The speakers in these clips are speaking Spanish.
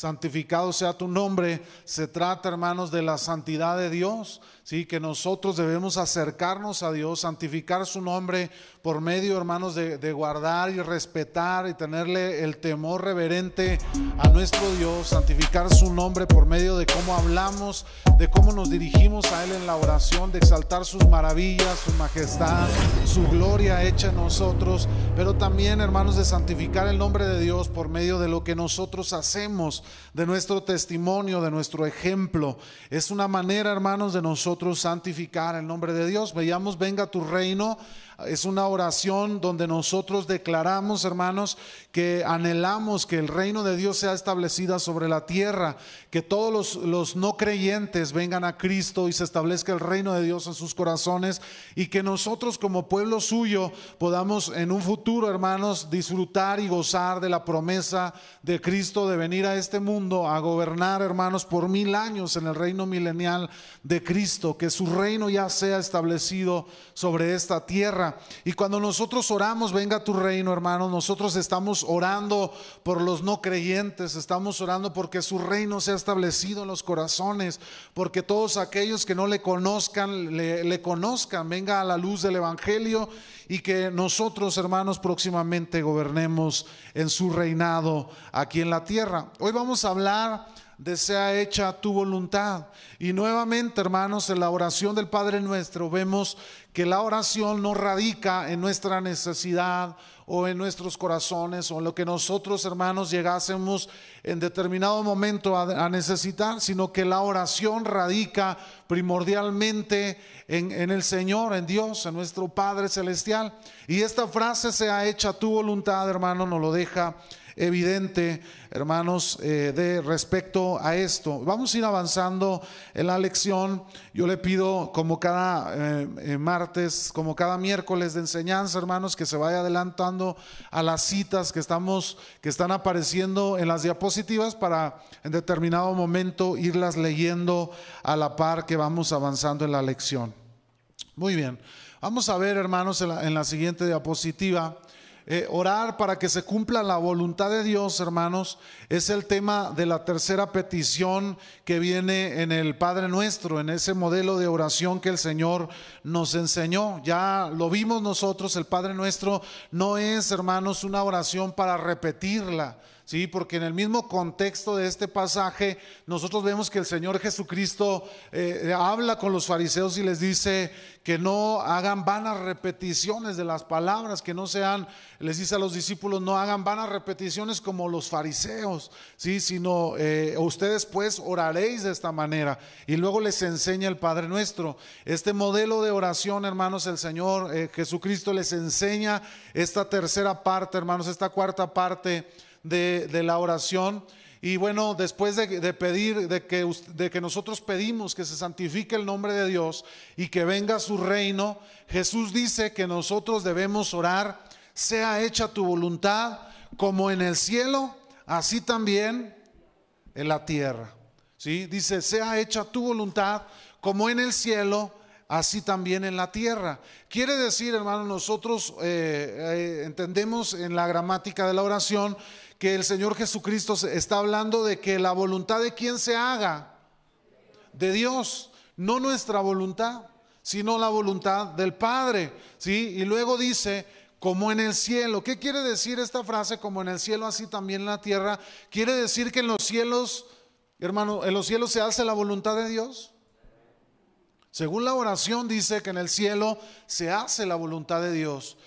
santificado sea tu nombre, se trata, hermanos, de la santidad de Dios, ¿sí? Que nosotros debemos acercarnos a Dios, santificar su nombre por medio, hermanos, de, de guardar y respetar y tenerle el temor reverente a nuestro Dios, santificar su nombre por medio de cómo hablamos, de cómo nos dirigimos a Él en la oración, de exaltar sus maravillas, su majestad, su gloria hecha en nosotros, pero también, hermanos, de santificar el nombre de Dios por medio de lo que nosotros hacemos, de nuestro testimonio, de nuestro ejemplo. Es una manera, hermanos, de nosotros santificar el nombre de Dios. Veamos, venga tu reino es una oración donde nosotros declaramos, hermanos, que anhelamos que el reino de Dios sea establecido sobre la tierra, que todos los, los, no creyentes vengan a Cristo y se establezca el reino de Dios en sus corazones y que nosotros como pueblo suyo podamos en un futuro, hermanos, disfrutar y gozar de la promesa de Cristo de venir a este mundo a gobernar, hermanos, por mil años en el reino milenial de Cristo, que su reino ya sea establecido sobre esta tierra. Y cuando nosotros oramos, venga tu reino, hermano, nosotros estamos orando por los no creyentes, estamos orando porque su reino sea establecido en los corazones, porque todos aquellos que no le conozcan, le, le conozcan, venga a la luz del Evangelio y que nosotros, hermanos, próximamente gobernemos en su reinado aquí en la tierra. Hoy vamos a hablar de sea hecha tu voluntad. Y nuevamente, hermanos, en la oración del Padre nuestro vemos que la oración no radica en nuestra necesidad o en nuestros corazones o en lo que nosotros, hermanos, llegásemos en determinado momento a, necesitar, sino que la oración radica primordialmente en, en, el Señor, en Dios, en nuestro Padre Celestial. Y esta frase sea hecha tu voluntad, hermano, nos lo deja evidente, hermanos, eh, de respecto a esto. Vamos a ir avanzando en la lección. Yo le pido, como cada eh, eh, martes, como cada miércoles de enseñanza, hermanos, que se vaya adelantando a las citas que estamos, que están apareciendo en las diapositivas para en determinado momento irlas leyendo a la par que vamos avanzando en la lección. Muy bien. Vamos a ver, hermanos, en la siguiente diapositiva. Eh, orar para que se cumpla la voluntad de Dios, hermanos, es el tema de la tercera petición que viene en el Padre Nuestro, en ese modelo de oración que el Señor nos enseñó. Ya lo vimos nosotros, el Padre Nuestro no es, hermanos, una oración para repetirla Sí, porque en el mismo contexto de este pasaje, nosotros vemos que el Señor Jesucristo eh, habla con los fariseos y les dice que no hagan vanas repeticiones de las palabras, que no sean, les dice a los discípulos, no hagan vanas repeticiones como los fariseos, sí, sino eh, ustedes pues oraréis de esta manera. Y luego les enseña el Padre nuestro. Este modelo de oración, hermanos, el Señor eh, Jesucristo les enseña esta tercera parte, hermanos, esta cuarta parte de, la oración. Y bueno, después de, pedir, de que, de que nosotros pedimos que se santifique el nombre de Dios y que venga su reino, Jesús dice que nosotros debemos orar, sea hecha tu voluntad como en el cielo, así también en la tierra. ¿Sí? Dice, sea hecha tu voluntad como en el cielo, así también en la tierra. Quiere decir, hermano, nosotros eh, eh, entendemos en la gramática de la oración que el Señor Jesucristo está hablando de que la voluntad de quien se haga, de Dios, no nuestra voluntad, sino la voluntad del Padre. ¿sí? Y luego dice, como en el cielo. ¿Qué quiere decir esta frase? Como en el cielo, así también en la tierra. Quiere decir que en los cielos, hermano, en los cielos se hace la voluntad de Dios. Según la oración dice que en el cielo se hace la voluntad de Dios.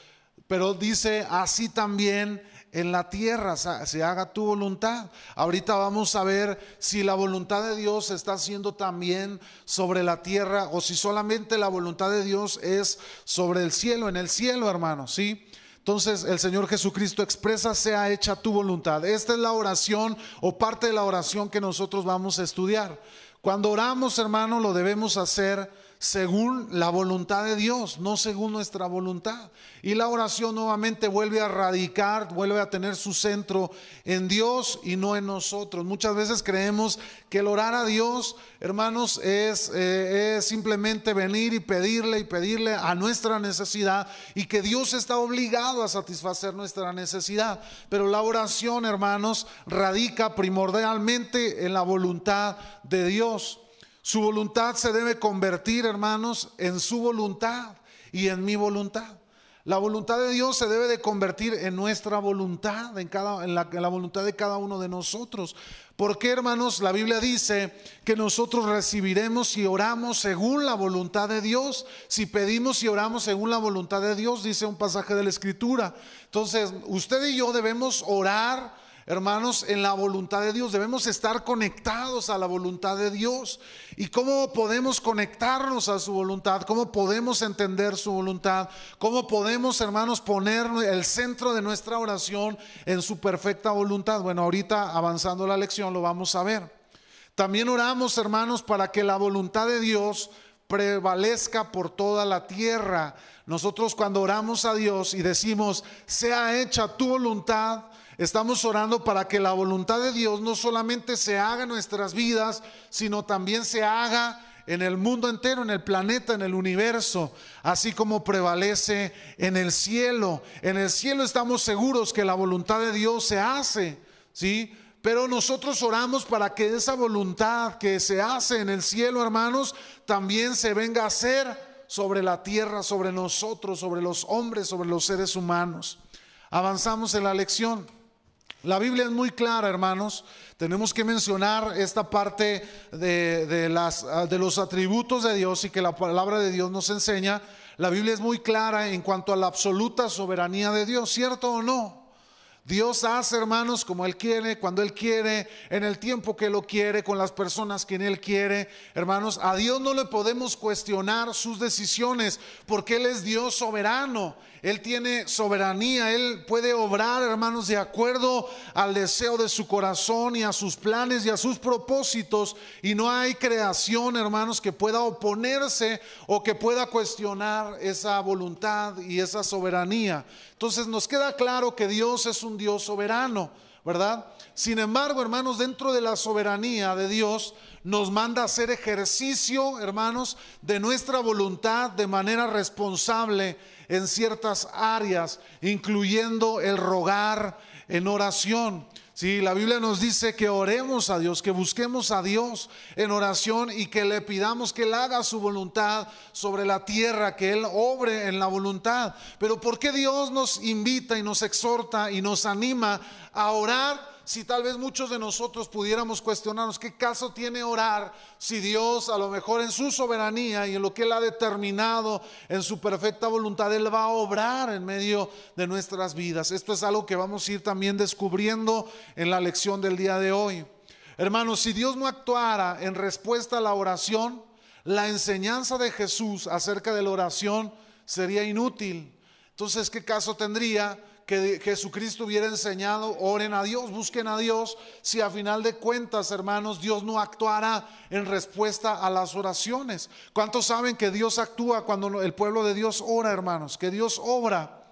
Pero dice así también en la tierra, se haga tu voluntad. Ahorita vamos a ver si la voluntad de Dios está haciendo también sobre la tierra o si solamente la voluntad de Dios es sobre el cielo, en el cielo, hermano, ¿sí? Entonces el Señor Jesucristo expresa, sea hecha tu voluntad. Esta es la oración o parte de la oración que nosotros vamos a estudiar. Cuando oramos, hermano, lo debemos hacer según la voluntad de Dios, no según nuestra voluntad. Y la oración nuevamente vuelve a radicar, vuelve a tener su centro en Dios y no en nosotros. Muchas veces creemos que el orar a Dios, hermanos, es, eh, es simplemente venir y pedirle y pedirle a nuestra necesidad y que Dios está obligado a satisfacer nuestra necesidad. Pero la oración, hermanos, radica primordialmente en la voluntad de Dios. Su voluntad se debe convertir, hermanos, en su voluntad y en mi voluntad. La voluntad de Dios se debe de convertir en nuestra voluntad, en, cada, en, la, voluntad de cada uno de nosotros. ¿Por qué, hermanos? La Biblia dice que nosotros recibiremos y oramos según la voluntad de Dios. Si pedimos y oramos según la voluntad de Dios, dice un pasaje de la Escritura. Entonces, usted y yo debemos orar Hermanos, en la voluntad de Dios debemos estar conectados a la voluntad de Dios. ¿Y cómo podemos conectarnos a su voluntad? ¿Cómo podemos entender su voluntad? ¿Cómo podemos, hermanos, poner el centro de nuestra oración en su perfecta voluntad? Bueno, ahorita avanzando la lección lo vamos a ver. También oramos, hermanos, para que la voluntad de Dios prevalezca por toda la tierra. Nosotros cuando oramos a Dios y decimos, sea hecha tu voluntad, Estamos orando para que la voluntad de Dios no solamente se haga en nuestras vidas, sino también se haga en el mundo entero, en el planeta, en el universo, así como prevalece en el cielo. En el cielo estamos seguros que la voluntad de Dios se hace, ¿sí? Pero nosotros oramos para que esa voluntad que se hace en el cielo, hermanos, también se venga a hacer sobre la tierra, sobre nosotros, sobre los hombres, sobre los seres humanos. Avanzamos en la lección. La Biblia es muy clara, hermanos. Tenemos que mencionar esta parte de, las, de, los atributos de Dios y que la palabra de Dios nos enseña. La Biblia es muy clara en cuanto a la absoluta soberanía de Dios, ¿cierto o no? Dios hace, hermanos, como Él quiere, cuando Él quiere, en el tiempo que lo quiere, con las personas que Él quiere. Hermanos, a Dios no le podemos cuestionar sus decisiones porque Él es Dios soberano. Él tiene soberanía, Él puede obrar, hermanos, de acuerdo al deseo de su corazón y a sus planes y a sus propósitos. Y no hay creación, hermanos, que pueda oponerse o que pueda cuestionar esa voluntad y esa soberanía. Entonces nos queda claro que Dios es un Dios soberano, ¿verdad? Sin embargo, hermanos, dentro de la soberanía de Dios, nos manda hacer ejercicio, hermanos, de nuestra voluntad de manera responsable en ciertas áreas, incluyendo el rogar en oración. Si la Biblia nos dice que oremos a Dios, que busquemos a Dios en oración y que le pidamos que Él haga su voluntad sobre la tierra, que Él obre en la voluntad. Pero ¿por qué Dios nos invita y nos exhorta y nos anima a orar? Si tal vez muchos de nosotros pudiéramos cuestionarnos qué caso tiene orar si Dios a lo mejor en su soberanía y en lo que Él ha determinado en su perfecta voluntad, Él va a obrar en medio de nuestras vidas. Esto es algo que vamos a ir también descubriendo en la lección del día de hoy. Hermanos, si Dios no actuara en respuesta a la oración, la enseñanza de Jesús acerca de la oración sería inútil. Entonces, ¿qué caso tendría? Que Jesucristo hubiera enseñado, oren a Dios, busquen a Dios, si a final de cuentas, hermanos, Dios no actuara en respuesta a las oraciones. ¿Cuántos saben que Dios actúa cuando el pueblo de Dios ora, hermanos? Que Dios obra.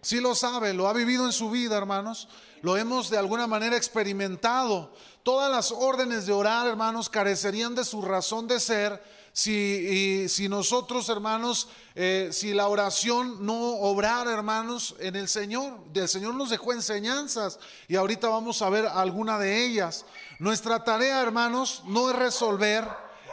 Si lo sabe, lo ha vivido en su vida, hermanos. Lo hemos de alguna manera experimentado. Todas las órdenes de orar, hermanos, carecerían de su razón de ser si, nosotros, hermanos, eh, si la oración no obrara, hermanos, en el Señor, el Señor nos dejó enseñanzas y ahorita vamos a ver alguna de ellas. Nuestra tarea, hermanos, no es resolver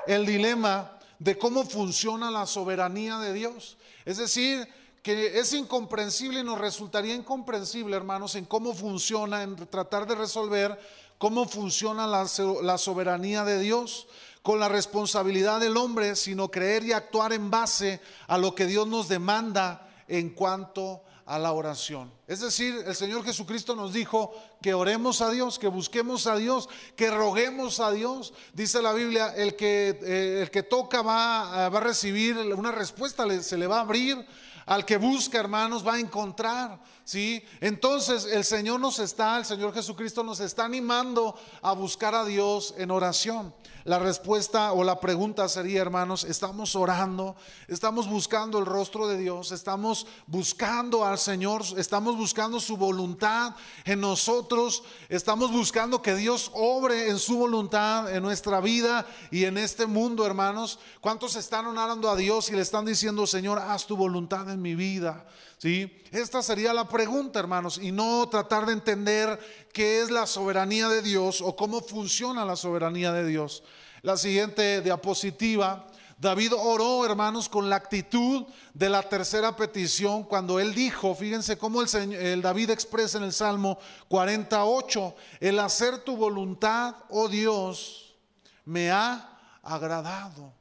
el dilema de cómo funciona la soberanía de Dios. Es decir, que es incomprensible y nos resultaría incomprensible, hermanos, en cómo funciona, en tratar de resolver cómo funciona la, la soberanía de Dios con la responsabilidad del hombre, sino creer y actuar en base a lo que Dios nos demanda en cuanto a la oración. Es decir, el Señor Jesucristo nos dijo que oremos a Dios, que busquemos a Dios, que roguemos a Dios. Dice la Biblia, el que, eh, el que toca va, va, a recibir una respuesta, se le va a abrir Al que busca, hermanos, va a encontrar, ¿sí? Entonces, el Señor nos está, el Señor Jesucristo nos está animando a buscar a Dios en oración. La respuesta o la pregunta sería, hermanos, estamos orando, estamos buscando el rostro de Dios, estamos buscando al Señor, estamos buscando su voluntad en nosotros, estamos buscando que Dios obre en su voluntad en nuestra vida y en este mundo, hermanos. ¿Cuántos están orando a Dios y le están diciendo, Señor, haz tu voluntad en mi vida? ¿Sí? Esta sería la pregunta, hermanos, y no tratar de entender qué es la soberanía de Dios o cómo funciona la soberanía de Dios. La siguiente diapositiva. David oró, hermanos, con la actitud de la tercera petición cuando él dijo, fíjense cómo el, el, David expresa en el Salmo 48, el hacer tu voluntad, oh Dios, me ha agradado.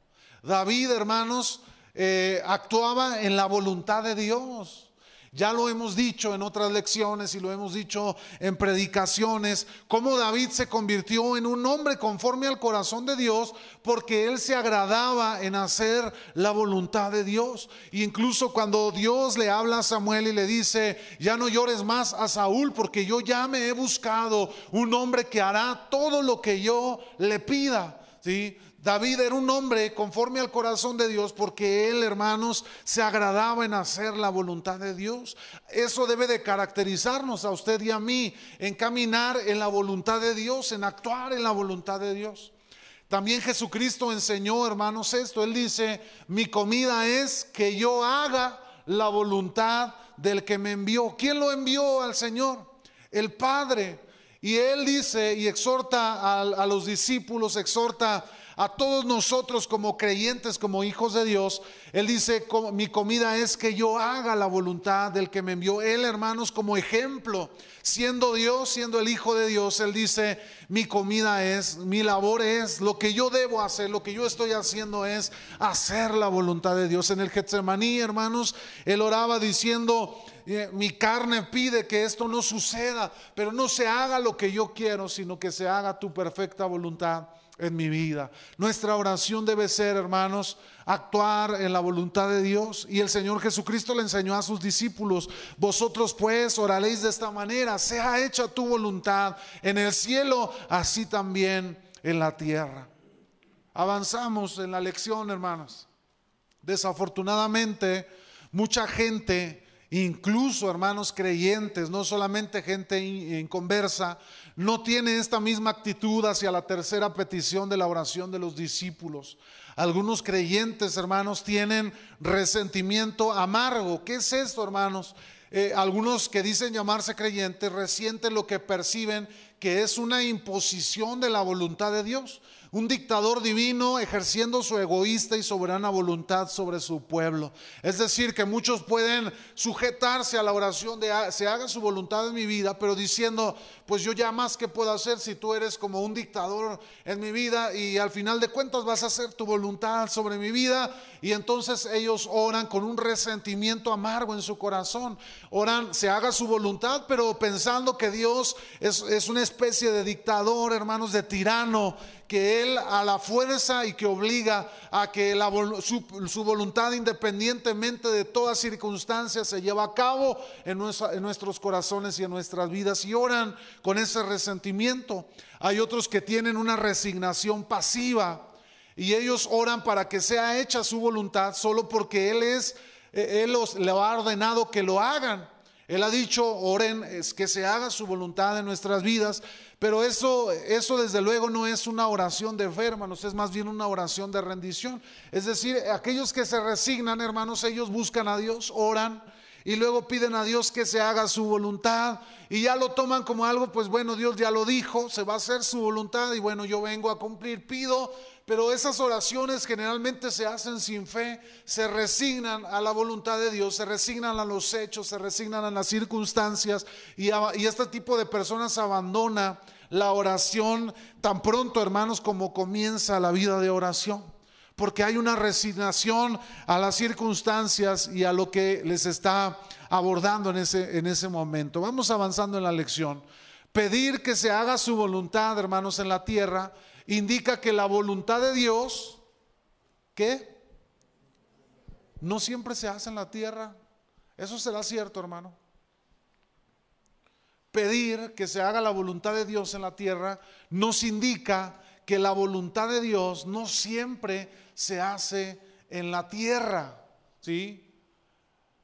David, hermanos, eh, actuaba en la voluntad de Dios. Ya lo hemos dicho en otras lecciones y lo hemos dicho en predicaciones, cómo David se convirtió en un hombre conforme al corazón de Dios porque él se agradaba en hacer la voluntad de Dios. Incluso cuando Dios le habla a Samuel y le dice, ya no llores más a Saúl porque yo ya me he buscado un hombre que hará todo lo que yo le pida. ¿Sí? David era un hombre conforme al corazón de Dios porque él, hermanos, se agradaba en hacer la voluntad de Dios. Eso debe de caracterizarnos a usted y a mí en caminar en la voluntad de Dios, en actuar en la voluntad de Dios. También Jesucristo enseñó, hermanos, esto. Él dice, mi comida es que yo haga la voluntad del que me envió. ¿Quién lo envió al Señor? El Padre. Y él dice y exhorta a, a los discípulos, exhorta a todos nosotros como creyentes, como hijos de Dios, Él dice, mi comida es que yo haga la voluntad del que me envió. Él, hermanos, como ejemplo, siendo Dios, siendo el Hijo de Dios, Él dice, mi comida es, mi labor es, lo que yo debo hacer, lo que yo estoy haciendo es hacer la voluntad de Dios. En el Getsemaní, hermanos, Él oraba diciendo, eh, mi carne pide que esto no suceda, pero no se haga lo que yo quiero, sino que se haga tu perfecta voluntad en mi vida. Nuestra oración debe ser, hermanos, actuar en la voluntad de Dios. Y el Señor Jesucristo le enseñó a sus discípulos, vosotros pues oraréis de esta manera, sea hecha tu voluntad en el cielo, así también en la tierra. Avanzamos en la lección, hermanos. Desafortunadamente, mucha gente Incluso hermanos creyentes, no solamente gente inconversa, no tiene esta misma actitud hacia la tercera petición de la oración de los discípulos. Algunos creyentes, hermanos, tienen resentimiento amargo. ¿Qué es esto, hermanos? Eh, algunos que dicen llamarse creyentes resienten lo que perciben que es una imposición de la voluntad de Dios un dictador divino ejerciendo su egoísta y soberana voluntad sobre su pueblo. Es decir, que muchos pueden sujetarse a la oración de se haga su voluntad en mi vida, pero diciendo, pues yo ya más que puedo hacer si tú eres como un dictador en mi vida y al final de cuentas vas a hacer tu voluntad sobre mi vida y entonces ellos oran con un resentimiento amargo en su corazón. Oran, se haga su voluntad, pero pensando que Dios es, es una especie de dictador, hermanos, de tirano que Él a la fuerza y que obliga a que su, voluntad independientemente de todas circunstancias se lleva a cabo en, en nuestros corazones y en nuestras vidas y oran con ese resentimiento. Hay otros que tienen una resignación pasiva y ellos oran para que sea hecha su voluntad solo porque Él es, eh, Él los, le ha ordenado que lo hagan. Él ha dicho, oren, es que se haga su voluntad en nuestras vidas, pero eso, eso desde luego no es una oración de fe, hermanos, es más bien una oración de rendición. Es decir, aquellos que se resignan, hermanos, ellos buscan a Dios, oran y luego piden a Dios que se haga su voluntad y ya lo toman como algo, pues bueno, Dios ya lo dijo, se va a hacer su voluntad y bueno, yo vengo a cumplir, pido pero esas oraciones generalmente se hacen sin fe, se resignan a la voluntad de Dios, se resignan a los hechos, se resignan a las circunstancias y, este tipo de personas abandona la oración tan pronto, hermanos, como comienza la vida de oración. Porque hay una resignación a las circunstancias y a lo que les está abordando en ese, en ese momento. Vamos avanzando en la lección. Pedir que se haga su voluntad, hermanos, en la tierra indica que la voluntad de Dios, ¿qué? No siempre se hace en la tierra. ¿Eso será cierto, hermano? Pedir que se haga la voluntad de Dios en la tierra nos indica que la voluntad de Dios no siempre se hace en la tierra. ¿Sí?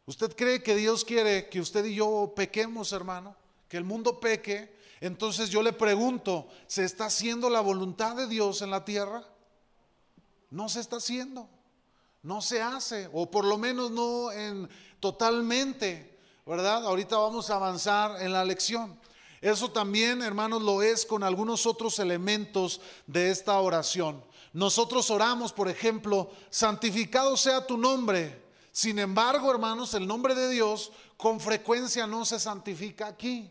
¿Usted cree que Dios quiere que usted y yo pequemos, hermano? Que el mundo peque. Entonces yo le pregunto, ¿se está haciendo la voluntad de Dios en la tierra? No se está haciendo. No se hace, o por lo menos no en totalmente, ¿verdad? Ahorita vamos a avanzar en la lección. Eso también, hermanos, lo es con algunos otros elementos de esta oración. Nosotros oramos, por ejemplo, santificado sea tu nombre. Sin embargo, hermanos, el nombre de Dios con frecuencia no se santifica aquí.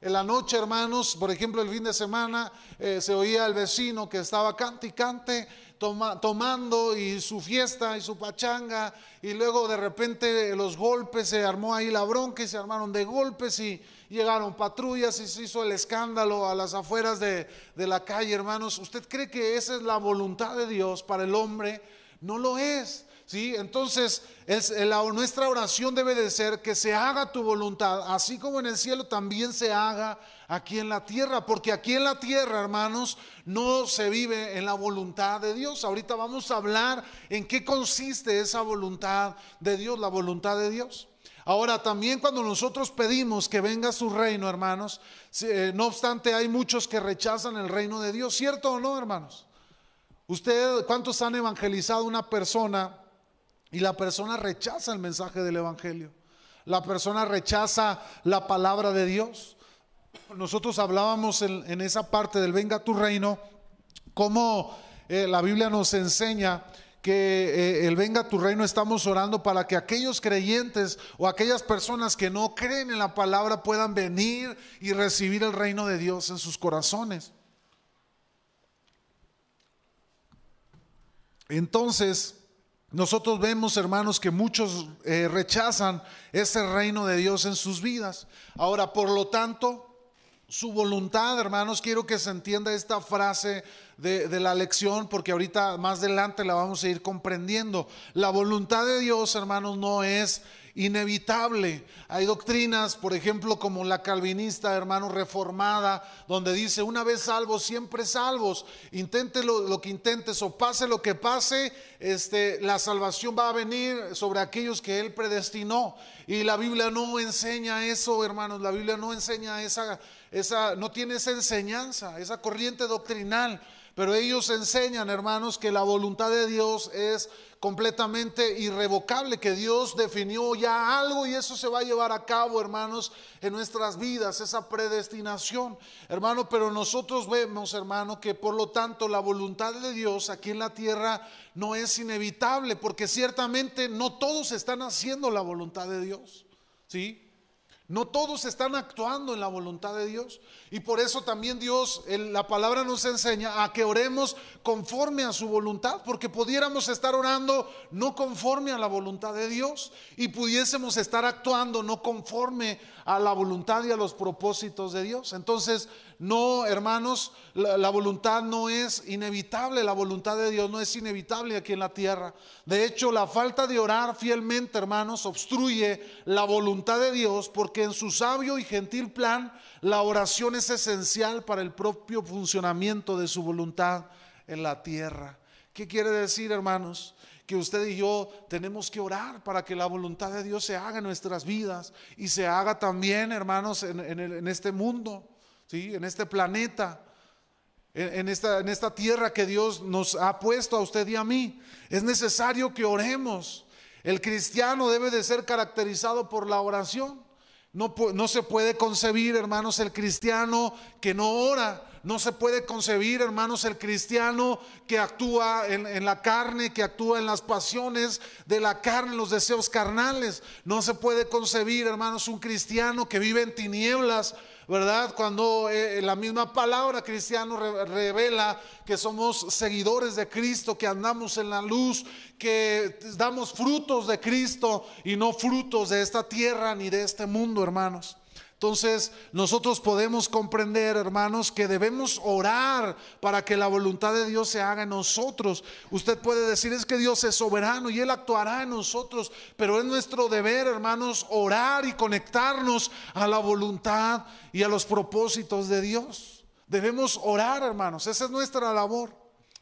En la noche, hermanos, por ejemplo, el fin de semana, eh, se oía el vecino que estaba cante y cante tomando y su fiesta y su pachanga y luego de repente los golpes, se armó ahí la bronca y se armaron de golpes y llegaron patrullas y se hizo el escándalo a las afueras de, de la calle, hermanos. ¿Usted cree que esa es la voluntad de Dios para el hombre? No lo es. ¿Sí? Entonces, nuestra oración debe de ser que se haga tu voluntad, así como en el cielo también se haga aquí en la tierra, porque aquí en la tierra, hermanos, no se vive en la voluntad de Dios. Ahorita vamos a hablar en qué consiste esa voluntad de Dios, la voluntad de Dios. Ahora, también cuando nosotros pedimos que venga su reino, hermanos, eh, no obstante hay muchos que rechazan el reino de Dios, ¿cierto o no, hermanos? Usted, ¿cuántos han evangelizado una persona y la persona rechaza el mensaje del Evangelio. La persona rechaza la palabra de Dios. Nosotros hablábamos en, esa parte del venga tu reino, cómo eh, la Biblia nos enseña que eh, el venga tu reino estamos orando para que aquellos creyentes o aquellas personas que no creen en la palabra puedan venir y recibir el reino de Dios en sus corazones. Entonces, nosotros vemos, hermanos, que muchos eh, rechazan ese reino de Dios en sus vidas. Ahora, por lo tanto, su voluntad, hermanos, quiero que se entienda esta frase de, de, la lección, porque ahorita más adelante la vamos a ir comprendiendo. La voluntad de Dios, hermanos, no es inevitable. Hay doctrinas, por ejemplo, como la calvinista, hermano, reformada, donde dice, una vez salvos, siempre salvos. Intente lo, que intentes o pase lo que pase, este, la salvación va a venir sobre aquellos que Él predestinó. Y la Biblia no enseña eso, hermanos. La Biblia no enseña esa, esa no tiene esa enseñanza, esa corriente doctrinal. Pero ellos enseñan, hermanos, que la voluntad de Dios es completamente irrevocable, que Dios definió ya algo y eso se va a llevar a cabo, hermanos, en nuestras vidas, esa predestinación, hermano, pero nosotros vemos, hermano, que por lo tanto la voluntad de Dios aquí en la tierra no es inevitable, porque ciertamente no todos están haciendo la voluntad de Dios, ¿sí? No todos están actuando en la voluntad de Dios. Y por eso también Dios, la palabra nos enseña a que oremos conforme a su voluntad, porque pudiéramos estar orando no conforme a la voluntad de Dios y pudiésemos estar actuando no conforme a la voluntad y a los propósitos de Dios. Entonces, no, hermanos, la, voluntad no es inevitable, la voluntad de Dios no es inevitable aquí en la tierra. De hecho, la falta de orar fielmente, hermanos, obstruye la voluntad de Dios porque en su sabio y gentil plan, la oración es esencial para el propio funcionamiento de su voluntad en la tierra. ¿Qué quiere decir, hermanos? que usted y yo tenemos que orar para que la voluntad de Dios se haga en nuestras vidas y se haga también, hermanos, en, este mundo, ¿sí? en este planeta. En esta, en esta tierra que Dios nos ha puesto a usted y a mí. Es necesario que oremos. El cristiano debe de ser caracterizado por la oración. No, no, se puede concebir, hermanos, el cristiano que no ora. No se puede concebir, hermanos, el cristiano que actúa en, la carne, que actúa en las pasiones de la carne, los deseos carnales. No se puede concebir, hermanos, un cristiano que vive en tinieblas, ¿verdad? Cuando eh, la misma palabra cristiano revela que somos seguidores de Cristo, que andamos en la luz, que damos frutos de Cristo y no frutos de esta tierra ni de este mundo, hermanos. Entonces, nosotros podemos comprender, hermanos, que debemos orar para que la voluntad de Dios se haga en nosotros. Usted puede decir, es que Dios es soberano y Él actuará en nosotros, pero es nuestro deber, hermanos, orar y conectarnos a la voluntad y a los propósitos de Dios. Debemos orar, hermanos, esa es nuestra labor.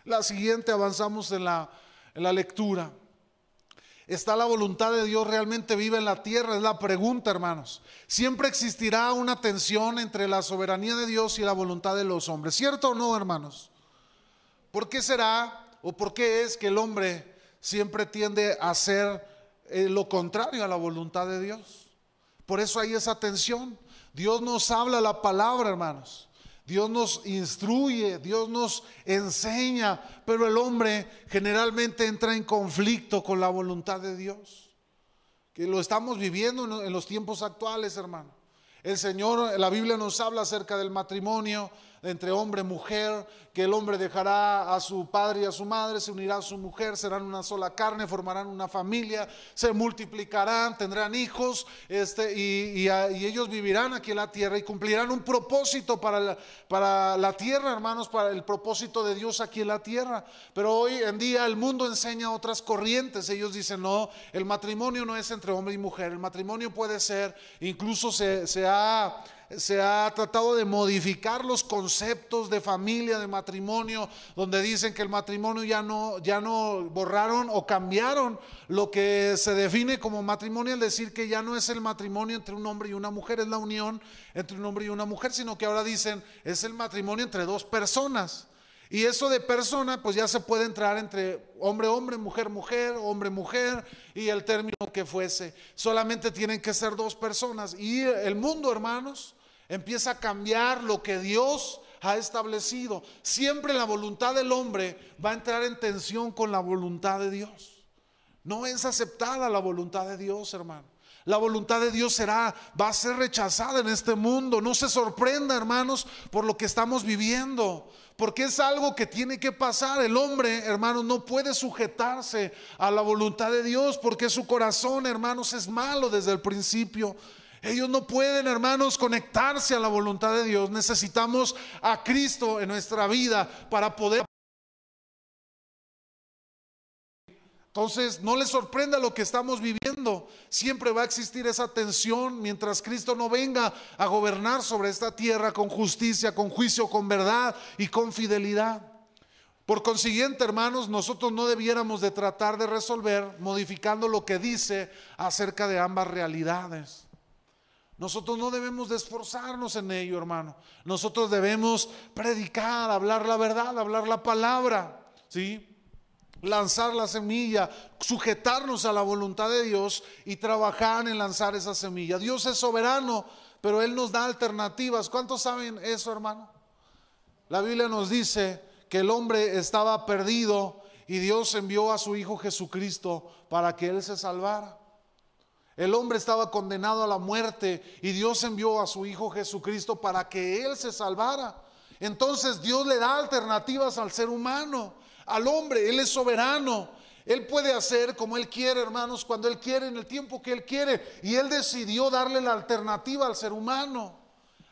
La siguiente, avanzamos en la, en la lectura. ¿Está la voluntad de Dios realmente viva en la tierra? Es la pregunta, hermanos. Siempre existirá una tensión entre la soberanía de Dios y la voluntad de los hombres. ¿Cierto o no, hermanos? ¿Por qué será o por qué es que el hombre siempre tiende a hacer eh, lo contrario a la voluntad de Dios? Por eso hay esa tensión. Dios nos habla la palabra, hermanos. Dios nos instruye, Dios nos enseña, pero el hombre generalmente entra en conflicto con la voluntad de Dios. Que lo estamos viviendo en los tiempos actuales, hermano. El Señor, la Biblia nos habla acerca del matrimonio, entre hombre y mujer, que el hombre dejará a su padre y a su madre, se unirá a su mujer, serán una sola carne, formarán una familia, se multiplicarán, tendrán hijos, este, y, ellos vivirán aquí en la tierra y cumplirán un propósito para la, para la tierra, hermanos, para el propósito de Dios aquí en la tierra. Pero hoy en día el mundo enseña otras corrientes. Ellos dicen, no, el matrimonio no es entre hombre y mujer, el matrimonio puede ser, incluso se, se ha se ha tratado de modificar los conceptos de familia, de matrimonio, donde dicen que el matrimonio ya no, ya no borraron o cambiaron lo que se define como matrimonio, al decir que ya no es el matrimonio entre un hombre y una mujer, es la unión entre un hombre y una mujer, sino que ahora dicen es el matrimonio entre dos personas. Y eso de persona, pues ya se puede entrar entre hombre, hombre, mujer, mujer, hombre, mujer, y el término que fuese. Solamente tienen que ser dos personas. Y el mundo, hermanos, empieza a cambiar lo que Dios ha establecido. Siempre la voluntad del hombre va a entrar en tensión con la voluntad de Dios. No es aceptada la voluntad de Dios, hermano. La voluntad de Dios será, va a ser rechazada en este mundo. No se sorprenda, hermanos, por lo que estamos viviendo. Porque es algo que tiene que pasar. El hombre, hermanos, no puede sujetarse a la voluntad de Dios porque su corazón, hermanos, es malo desde el principio. Ellos no pueden, hermanos, conectarse a la voluntad de Dios. Necesitamos a Cristo en nuestra vida para poder... Entonces, no les sorprenda lo que estamos viviendo. Siempre va a existir esa tensión mientras Cristo no venga a gobernar sobre esta tierra con justicia, con juicio, con verdad y con fidelidad. Por consiguiente, hermanos, nosotros no debiéramos de tratar de resolver modificando lo que dice acerca de ambas realidades. Nosotros no debemos de esforzarnos en ello, hermano. Nosotros debemos predicar, hablar la verdad, hablar la palabra, ¿sí? Lanzar la semilla, sujetarnos a la voluntad de Dios y trabajar en lanzar esa semilla. Dios es soberano, pero Él nos da alternativas. ¿Cuántos saben eso, hermano? La Biblia nos dice que el hombre estaba perdido y Dios envió a su Hijo Jesucristo para que Él se salvara. El hombre estaba condenado a la muerte y Dios envió a su Hijo Jesucristo para que Él se salvara. Entonces Dios le da alternativas al ser humano, al hombre. Él es soberano. Él puede hacer como Él quiere, hermanos, cuando Él quiere, en el tiempo que Él quiere. Y Él decidió darle la alternativa al ser humano.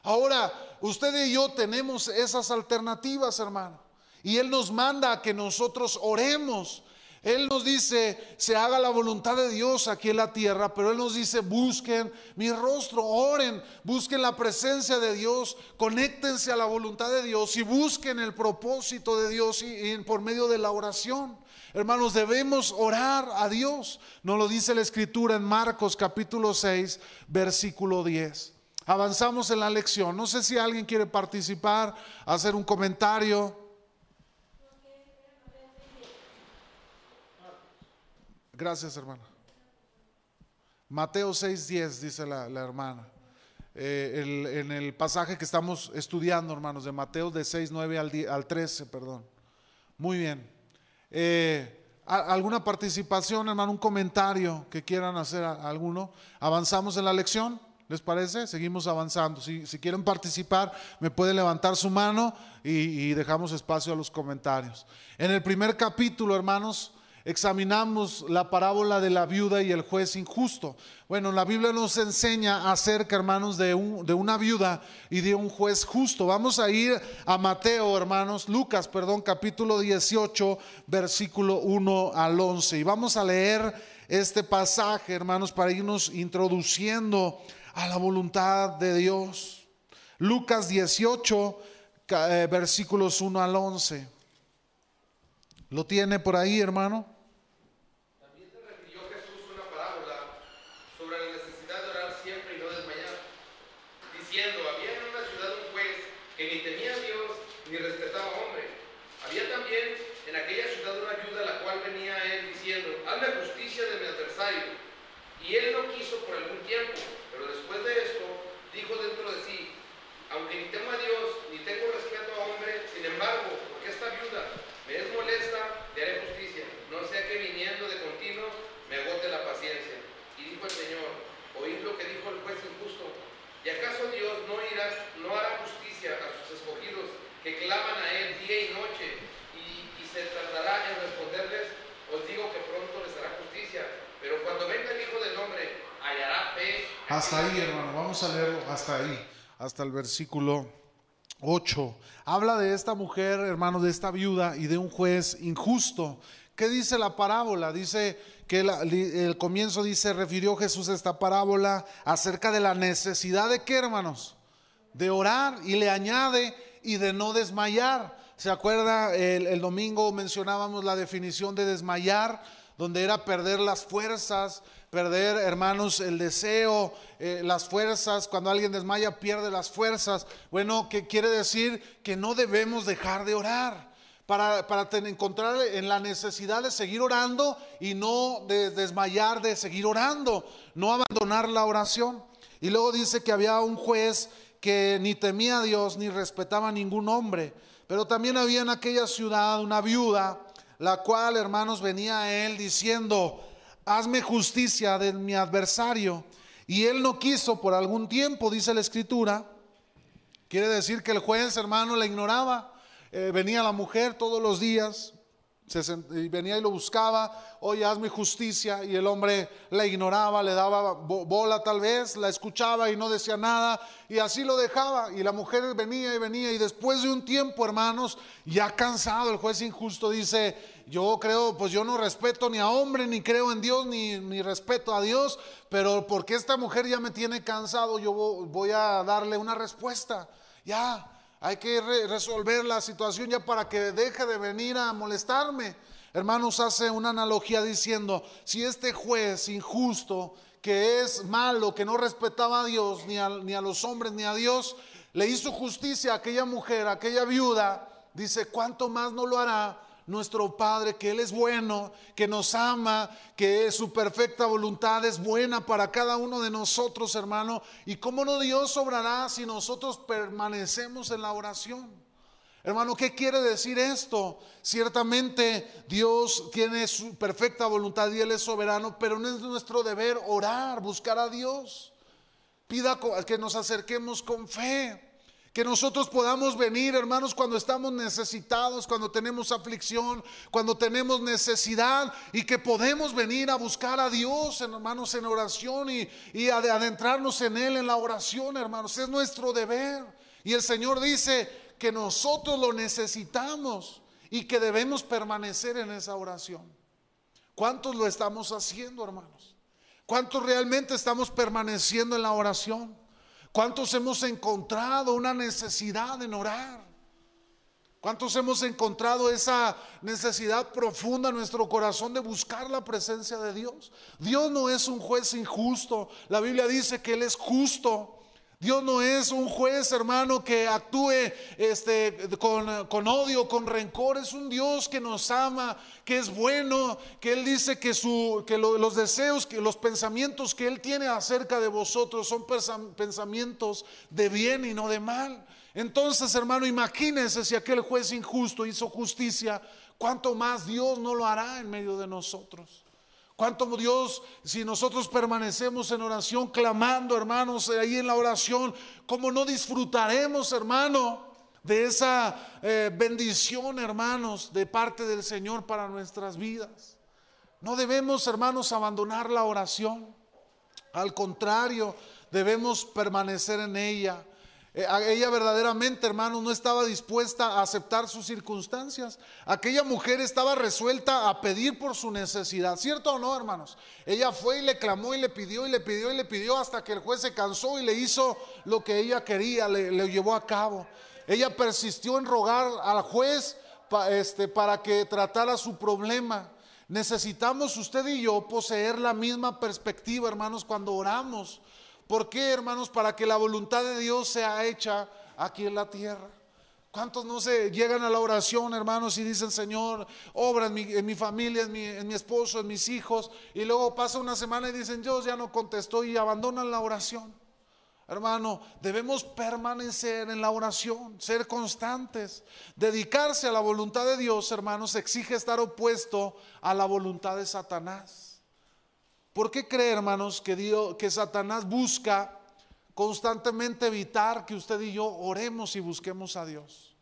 Ahora, usted y yo tenemos esas alternativas, hermano. Y Él nos manda a que nosotros oremos él nos dice, se haga la voluntad de Dios aquí en la tierra, pero Él nos dice, busquen mi rostro, oren, busquen la presencia de Dios, conéctense a la voluntad de Dios y busquen el propósito de Dios y, por medio de la oración. Hermanos, debemos orar a Dios. Nos lo dice la escritura en Marcos capítulo 6, versículo 10. Avanzamos en la lección. No sé si alguien quiere participar, hacer un comentario. Gracias, hermana. Mateo 6:10, dice la, hermana. Eh, en el pasaje que estamos estudiando, hermanos, de Mateo de 6:9 al, al 13, perdón. Muy bien. Eh, ¿Alguna participación, hermano? ¿Un comentario que quieran hacer alguno? ¿Avanzamos en la lección? ¿Les parece? Seguimos avanzando. Si, quieren participar, me pueden levantar su mano y dejamos espacio a los comentarios. En el primer capítulo, hermanos, examinamos la parábola de la viuda y el juez injusto. Bueno, la Biblia nos enseña acerca, hermanos, de, una viuda y de un juez justo. Vamos a ir a Mateo, hermanos, Lucas, perdón, capítulo 18, versículo 1 al 11. Y vamos a leer este pasaje, hermanos, para irnos introduciendo a la voluntad de Dios. Lucas 18, eh, versículos 1 al 11. ¿Lo tiene por ahí, hermano? Hasta ahí, hermano, vamos a leer hasta ahí, hasta el versículo 8. Habla de esta mujer, hermano, de esta viuda y de un juez injusto. ¿Qué dice la parábola? Dice que el comienzo dice, refirió Jesús esta parábola acerca de la necesidad de qué, hermanos? De orar y le añade y de no desmayar. ¿Se acuerda? El domingo mencionábamos la definición de desmayar, donde era perder las fuerzas, perder, hermanos, el deseo, eh, las fuerzas. Cuando alguien desmaya, pierde las fuerzas. Bueno, ¿qué quiere decir? Que no debemos dejar de orar. Para, para encontrar en la necesidad de seguir orando y no de desmayar, de seguir orando, no abandonar la oración. Y luego dice que había un juez que ni temía a Dios ni respetaba a ningún hombre, pero también había en aquella ciudad una viuda, la cual, hermanos, venía a él diciendo, hazme justicia de mi adversario. Y él no quiso por algún tiempo, dice la escritura. Quiere decir que el juez, hermano, le ignoraba. Eh, venía la mujer todos los días, y venía y lo buscaba, oye, hazme justicia, y el hombre la ignoraba, le daba bola tal vez, la escuchaba y no decía nada, y así lo dejaba, y la mujer venía y venía, y después de un tiempo, hermanos, ya cansado, el juez injusto dice, yo creo, pues yo no respeto ni a hombre, ni creo en Dios, ni, ni respeto a Dios, pero porque esta mujer ya me tiene cansado, yo voy a darle una respuesta, ya, hay que resolver la situación ya para que deje de venir a molestarme. Hermanos, hace una analogía diciendo, si este juez injusto, que es malo, que no respetaba a Dios, ni ni a los hombres, ni a Dios, le hizo justicia a aquella mujer, a aquella viuda, dice, ¿cuánto más no lo hará nuestro Padre, que Él es bueno, que nos ama, que su perfecta voluntad es buena para cada uno de nosotros, hermano. ¿Y cómo no Dios obrará si nosotros permanecemos en la oración? Hermano, ¿qué quiere decir esto? Ciertamente Dios tiene su perfecta voluntad y Él es soberano, pero no es nuestro deber orar, buscar a Dios. Pida que nos acerquemos con fe. Que nosotros podamos venir, hermanos, cuando estamos necesitados, cuando tenemos aflicción, cuando tenemos necesidad y que podemos venir a buscar a Dios, hermanos, en oración y, y adentrarnos en Él en la oración, hermanos. Es nuestro deber. Y el Señor dice que nosotros lo necesitamos y que debemos permanecer en esa oración. ¿Cuántos lo estamos haciendo, hermanos? ¿Cuántos realmente estamos permaneciendo en la oración? ¿Cuántos hemos encontrado una necesidad en orar? ¿Cuántos hemos encontrado esa necesidad profunda en nuestro corazón de buscar la presencia de Dios? Dios no es un juez injusto. La Biblia dice que Él es justo. Dios no es un juez, hermano, que actúe este, con, con, odio, con rencor. Es un Dios que nos ama, que es bueno, que Él dice que, su, que los deseos, que los pensamientos que Él tiene acerca de vosotros son pensamientos de bien y no de mal. Entonces, hermano, imagínense si aquel juez injusto hizo justicia, ¿cuánto más Dios no lo hará en medio de nosotros? Cuánto Dios, si nosotros permanecemos en oración, clamando, hermanos, ahí en la oración, cómo no disfrutaremos, hermano, de esa eh, bendición, hermanos, de parte del Señor para nuestras vidas. No debemos, hermanos, abandonar la oración. Al contrario, debemos permanecer en ella. Eh, ella verdaderamente, hermanos, no estaba dispuesta a aceptar sus circunstancias. Aquella mujer estaba resuelta a pedir por su necesidad, ¿cierto o no, hermanos? Ella fue y le clamó y le pidió y le pidió y le pidió hasta que el juez se cansó y le hizo lo que ella quería, le, llevó a cabo. Ella persistió en rogar al juez este, para que tratara su problema. Necesitamos usted y yo poseer la misma perspectiva, hermanos, cuando oramos. ¿Por qué, hermanos? Para que la voluntad de Dios sea hecha aquí en la tierra. ¿Cuántos no se llegan a la oración, hermanos, y dicen, Señor, obra en mi, familia, en mi, en mi, esposo, en mis hijos? Y luego pasa una semana y dicen, Dios ya no contestó y abandonan la oración. Hermano, debemos permanecer en la oración, ser constantes. Dedicarse a la voluntad de Dios, hermanos, exige estar opuesto a la voluntad de Satanás. ¿Por qué cree, hermanos, que, Dios, que Satanás busca constantemente evitar que usted y yo oremos y busquemos a Dios?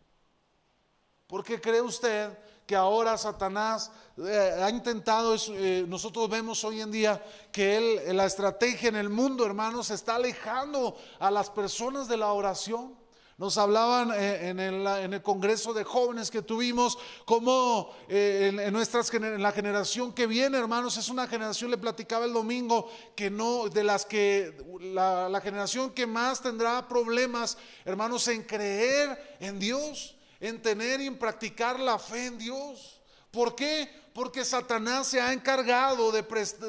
¿Por qué cree usted que ahora Satanás eh, ha intentado, eh, nosotros vemos hoy en día que él, la estrategia en el mundo, hermanos, está alejando a las personas de la oración. Nos hablaban eh, en el, Congreso de Jóvenes que tuvimos, como en, nuestras, en la generación que viene, hermanos, es una generación, le platicaba el domingo, que no, de las que, la, la generación que más tendrá problemas, hermanos, en creer en Dios en tener y en practicar la fe en Dios. ¿Por qué? Porque Satanás se ha encargado de,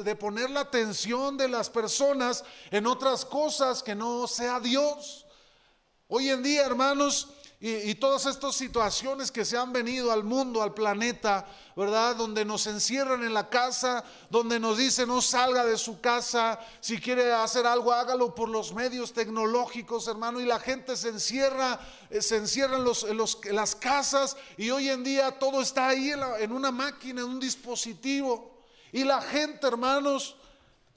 de, poner la atención de las personas en otras cosas que no sea Dios. Hoy en día, hermanos, y, todas estas situaciones que se han venido al mundo, al planeta, ¿verdad? Donde nos encierran en la casa, donde nos dicen no salga de su casa, si quiere hacer algo, hágalo por los medios tecnológicos, hermano, y la gente se encierra, eh, se encierra las casas y hoy en día todo está ahí en una máquina, en un dispositivo. Y la gente, hermanos,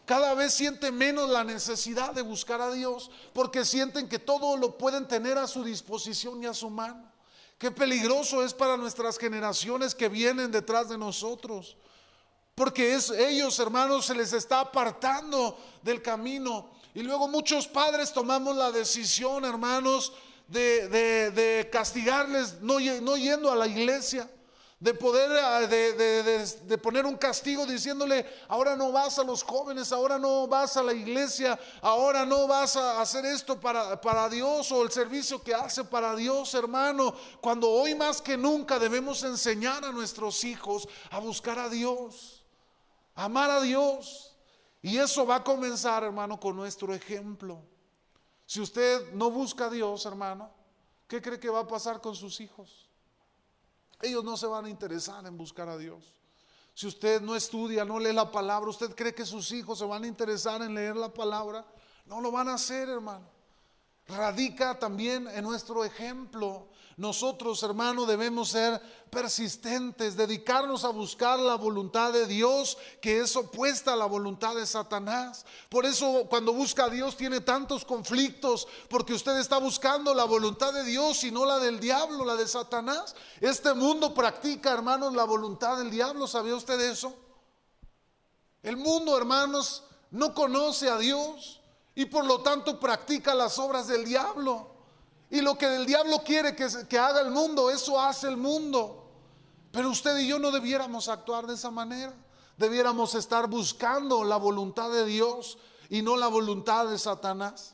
cada vez sienten menos la necesidad de buscar a Dios porque sienten que todo lo pueden tener a su disposición y a su mano. Qué peligroso es para nuestras generaciones que vienen detrás de nosotros. Porque es ellos, hermanos, se les está apartando del camino. Y luego muchos padres tomamos la decisión, hermanos, de, castigarles no yendo a la iglesia de poder, ah, de, poner un castigo diciéndole, ahora no vas a los jóvenes, ahora no vas a la iglesia, ahora no vas a hacer esto para, para Dios o el servicio que hace para Dios, hermano, cuando hoy más que nunca debemos enseñar a nuestros hijos a buscar a Dios, a amar a Dios. Y eso va a comenzar, hermano, con nuestro ejemplo. Si usted no busca a Dios, hermano, ¿qué cree que va a pasar con sus hijos? Ellos no se van a interesar en buscar a Dios. Si usted no estudia, no lee la palabra, ¿usted cree que sus hijos se van a interesar en leer la palabra? No lo van a hacer, hermano. Radica también en nuestro ejemplo. Nosotros, hermano, debemos ser persistentes, dedicarnos a buscar la voluntad de Dios, que es opuesta a la voluntad de Satanás. Por eso cuando busca a Dios tiene tantos conflictos, porque usted está buscando la voluntad de Dios y no la del diablo, la de Satanás. Este mundo practica, hermanos, la voluntad del diablo. ¿Sabía usted eso? El mundo, hermanos, no conoce a Dios y por lo tanto practica las obras del diablo. Y lo que el diablo quiere que, haga el mundo, eso hace el mundo. Pero usted y yo no debiéramos actuar de esa manera. Debiéramos estar buscando la voluntad de Dios y no la voluntad de Satanás.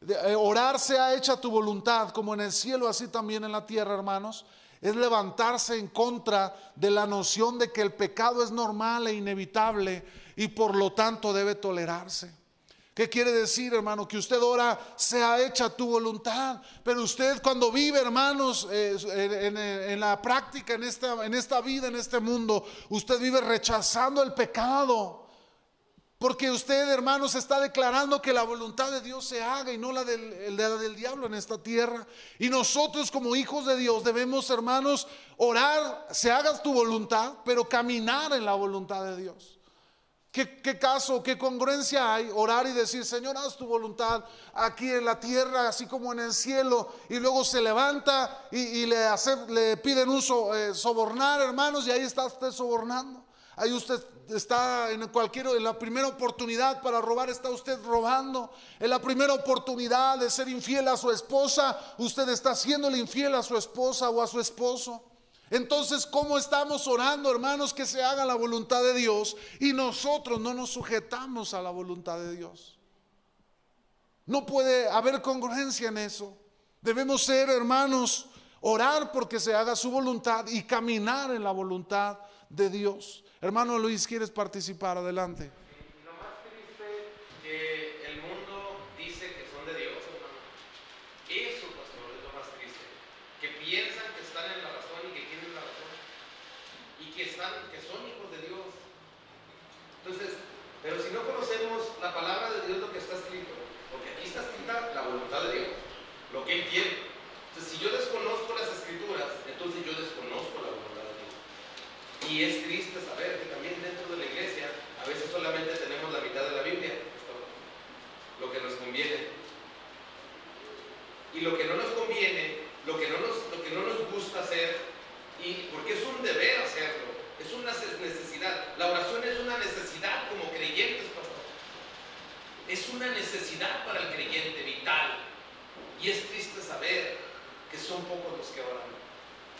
Eh, orar sea hecha tu voluntad, como en el cielo, así también en la tierra, hermanos. Es levantarse en contra de la noción de que el pecado es normal e inevitable y por lo tanto debe tolerarse. ¿Qué quiere decir, hermano? Que usted ora, sea hecha tu voluntad. Pero usted cuando vive, hermanos, en, la práctica, en esta, en esta vida, en este mundo, usted vive rechazando el pecado. Porque usted, hermanos, está declarando que la voluntad de Dios se haga y no la del, la del diablo en esta tierra. Y nosotros como hijos de Dios debemos, hermanos, orar, se haga tu voluntad, pero caminar en la voluntad de Dios. ¿Qué, caso, qué congruencia hay orar y decir, Señor, haz tu voluntad aquí en la tierra, así como en el cielo, y luego se levanta y, le, piden un eh, sobornar, hermanos, y ahí está usted sobornando. Ahí usted está en cualquier, en la primera oportunidad para robar, está usted robando. En la primera oportunidad de ser infiel a su esposa, usted está haciéndole infiel a su esposa o a su esposo. Entonces, ¿cómo estamos orando, hermanos, que se haga la voluntad de Dios y nosotros no nos sujetamos a la voluntad de Dios? No puede haber congruencia en eso. Debemos ser, hermanos, orar porque se haga su voluntad y caminar en la voluntad de Dios. Hermano Luis, ¿quieres participar? Adelante. Lo más triste que el mundo dice que son de Dios, hermano. Eso, pastor, es lo más triste. Que piensan que están en la razón y que tienen la razón. Y que, están, que son hijos de Dios. Entonces, pero si no conocemos la palabra de Dios, lo que está escrito, porque aquí está escrita la voluntad de Dios, lo que Él quiere. Entonces, si yo desconozco las escrituras, entonces yo desconozco la voluntad de Dios. Y es triste saber que también dentro de la iglesia a veces solamente tenemos la mitad de la Biblia, lo que nos conviene. Y lo que no nos conviene, lo que no nos, lo que no nos gusta hacer, y porque es un deber hacerlo, es una necesidad. La oración es una necesidad como creyentes, pastor. Es una necesidad para el creyente vital. Y es triste saber que son pocos los que oran.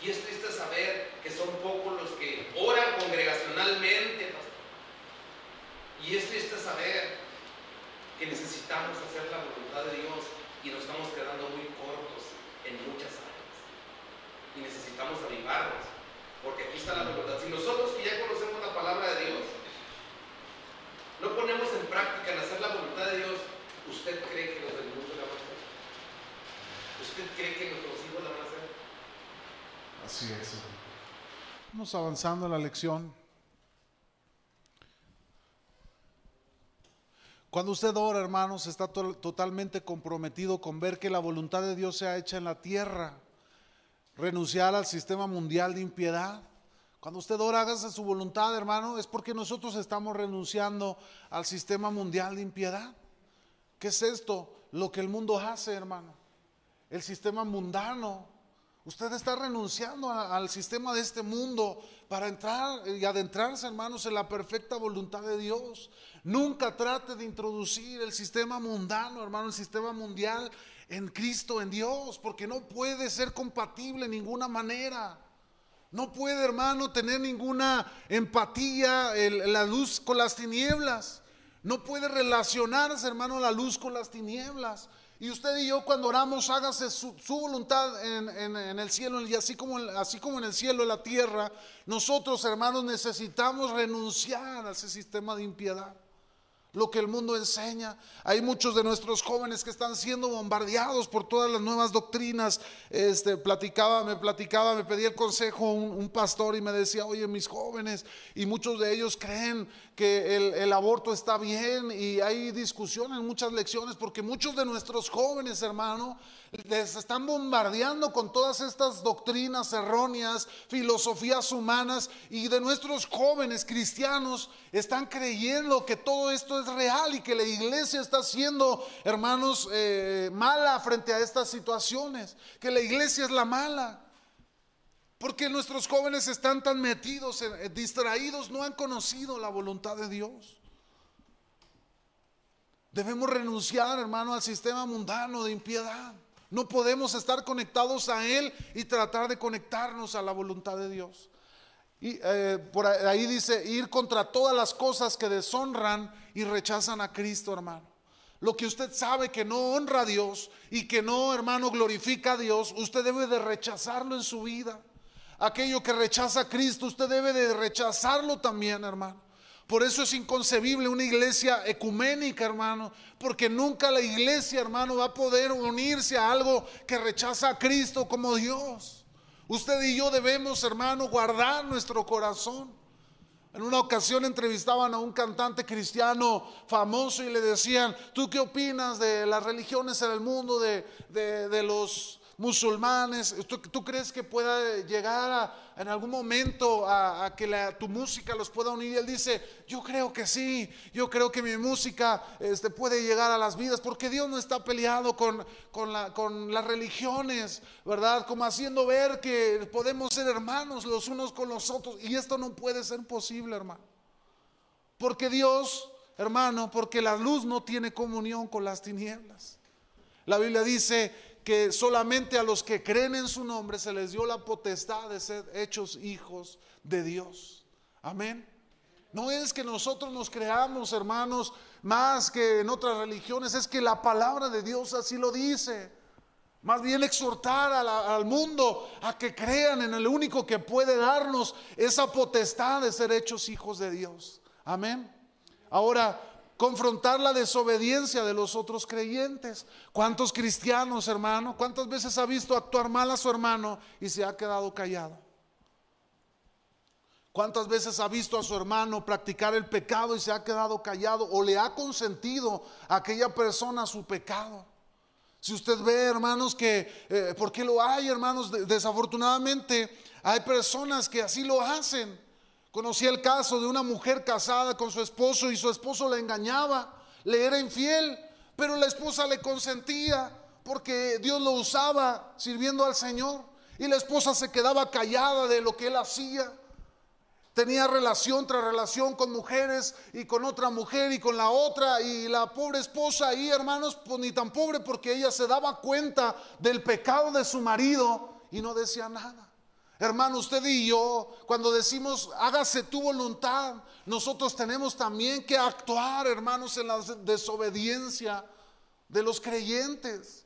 Y es triste saber que son pocos los que oran congregacionalmente. Y es triste saber que necesitamos hacer la voluntad de Dios y nos estamos quedando muy cortos en muchas áreas. Y necesitamos avivarnos, porque aquí está la voluntad. Si nosotros que ya conocemos la palabra de Dios, no ponemos en práctica en hacer la voluntad de Dios, ¿usted cree que los del mundo la van a hacer? ¿Usted cree que nuestros hijos la van a hacer? Así es. Vamos avanzando en la lección. Cuando usted ora, hermanos, está to totalmente comprometido con ver que la voluntad de Dios sea hecha en la tierra. Renunciar al sistema mundial de impiedad. Cuando usted ora, hágase su voluntad, hermano, es porque nosotros estamos renunciando al sistema mundial de impiedad. ¿Qué es esto? Lo que el mundo hace, hermano. El sistema mundano. Usted está renunciando al sistema de este mundo para entrar y adentrarse, hermanos, en la perfecta voluntad de Dios. Nunca trate de introducir el sistema mundano, hermano, el sistema mundial en Cristo, en Dios, porque no puede ser compatible en ninguna manera. No puede, hermano, tener ninguna empatía la luz con las tinieblas. No puede relacionarse, hermano, la luz con las tinieblas. Y usted y yo cuando oramos, hágase su, voluntad en, el cielo y así como, así como en el cielo, en la tierra. Nosotros, hermanos, necesitamos renunciar a ese sistema de impiedad lo que el mundo enseña. Hay muchos de nuestros jóvenes que están siendo bombardeados por todas las nuevas doctrinas. Este, platicaba, me platicaba, me pedía el consejo un, un pastor y me decía, oye, mis jóvenes, y muchos de ellos creen que el, el, aborto está bien y hay discusión en muchas lecciones porque muchos de nuestros jóvenes, hermano, les están bombardeando con todas estas doctrinas erróneas, filosofías humanas y de nuestros jóvenes cristianos están creyendo que todo esto es real y que la iglesia está siendo, hermanos, eh, mala frente a estas situaciones, que la iglesia es la mala. Porque nuestros jóvenes están tan metidos, en, distraídos, no han conocido la voluntad de Dios. Debemos renunciar, hermano, al sistema mundano de impiedad. No podemos estar conectados a Él y tratar de conectarnos a la voluntad de Dios. Y eh, por ahí dice, ir contra todas las cosas que deshonran y rechazan a Cristo, hermano. Lo que usted sabe que no honra a Dios y que no, hermano, glorifica a Dios, usted debe de rechazarlo en su vida. Aquello que rechaza a Cristo, usted debe de rechazarlo también, hermano. Por eso es inconcebible una iglesia ecuménica, hermano, porque nunca la iglesia, hermano, va a poder unirse a algo que rechaza a Cristo como Dios. Usted y yo debemos, hermano, guardar nuestro corazón. En una ocasión entrevistaban a un cantante cristiano famoso y le decían, ¿tú qué opinas de las religiones en el mundo, de, de, de los musulmanes, ¿tú, crees que pueda llegar en algún momento a, que la, tu música los pueda unir? Y él dice, yo creo que sí, yo creo que mi música este, puede llegar a las vidas, porque Dios no está peleado con, con las religiones, ¿verdad? Como haciendo ver que podemos ser hermanos los unos con los otros, y esto no puede ser posible, hermano. Porque Dios, hermano, porque la luz no tiene comunión con las tinieblas. La Biblia dice que solamente a los que creen en su nombre se les dio la potestad de ser hechos hijos de Dios. Amén. No es que nosotros nos creamos, hermanos, más que en otras religiones, es que la palabra de Dios así lo dice. Más bien exhortar al mundo a que crean en el único que puede darnos esa potestad de ser hechos hijos de Dios. Amén. Ahora, confrontar la desobediencia de los otros creyentes. ¿Cuántos cristianos, hermano? ¿Cuántas veces ha visto actuar mal a su hermano y se ha quedado callado? ¿Cuántas veces ha visto a su hermano practicar el pecado y se ha quedado callado o le ha consentido a aquella persona su pecado? Si usted ve, hermanos, que, eh, ¿por qué lo hay, hermanos? Desafortunadamente hay personas que así lo hacen. Conocí el caso de una mujer casada con su esposo y su esposo la engañaba, le era infiel, pero la esposa le consentía porque Dios lo usaba sirviendo al Señor y la esposa se quedaba callada de lo que él hacía. Tenía relación tras relación con mujeres y con otra mujer y con la otra y la pobre esposa ahí, hermanos, pues ni tan pobre porque ella se daba cuenta del pecado de su marido y no decía nada. Hermano, usted y yo, cuando decimos hágase tu voluntad, nosotros tenemos también que actuar, hermanos, en la desobediencia de los creyentes.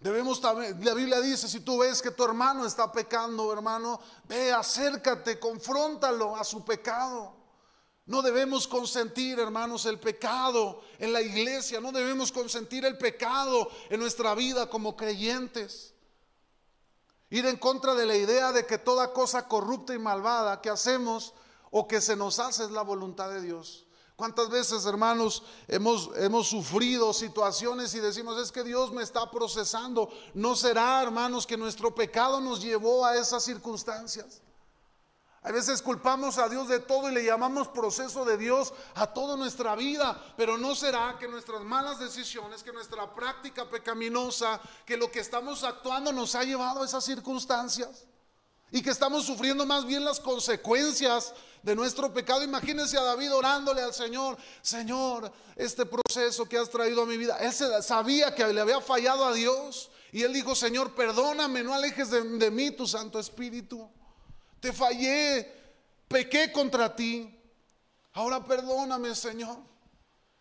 Debemos también, la Biblia dice, si tú ves que tu hermano está pecando, hermano, ve, acércate, confróntalo a su pecado. No debemos consentir, hermanos, el pecado en la iglesia, no debemos consentir el pecado en nuestra vida como creyentes. Ir en contra de la idea de que toda cosa corrupta y malvada que hacemos o que se nos hace es la voluntad de Dios. ¿Cuántas veces, hermanos, hemos, hemos sufrido situaciones y decimos, es que Dios me está procesando? ¿No será, hermanos, que nuestro pecado nos llevó a esas circunstancias? A veces culpamos a Dios de todo y le llamamos proceso de Dios a toda nuestra vida, pero no será que nuestras malas decisiones, que nuestra práctica pecaminosa, que lo que estamos actuando nos ha llevado a esas circunstancias y que estamos sufriendo más bien las consecuencias de nuestro pecado. Imagínense a David orándole al Señor, Señor, este proceso que has traído a mi vida. Él sabía que le había fallado a Dios y él dijo, Señor, perdóname, no alejes de mí tu Santo Espíritu fallé, pequé contra ti. Ahora perdóname, Señor.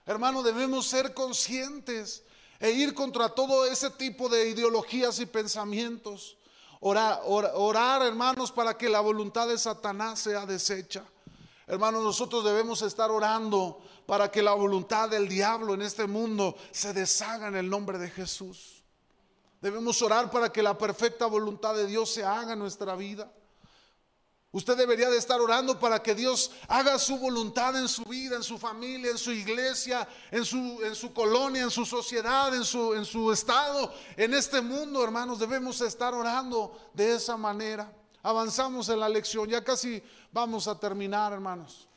Hermano, debemos ser conscientes e ir contra todo ese tipo de ideologías y pensamientos. Orar, orar, hermanos, para que la voluntad de Satanás sea deshecha. Hermanos, nosotros debemos estar orando para que la voluntad del diablo en este mundo se deshaga en el nombre de Jesús. Debemos orar para que la perfecta voluntad de Dios se haga en nuestra vida. Usted debería de estar orando para que Dios haga su voluntad en su vida, en su familia, en su iglesia, en su, en su colonia, en su sociedad, en su, en su estado, en este mundo, hermanos. Debemos estar orando de esa manera. Avanzamos en la lección, ya casi vamos a terminar, hermanos.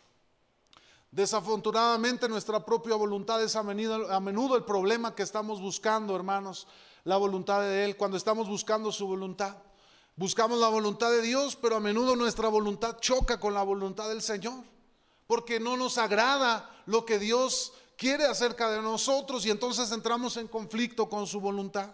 Desafortunadamente nuestra propia voluntad es a menudo, a menudo el problema que estamos buscando, hermanos, la voluntad de Él, cuando estamos buscando su voluntad. Buscamos la voluntad de Dios, pero a menudo nuestra voluntad choca con la voluntad del Señor, porque no nos agrada lo que Dios quiere acerca de nosotros y entonces entramos en conflicto con su voluntad,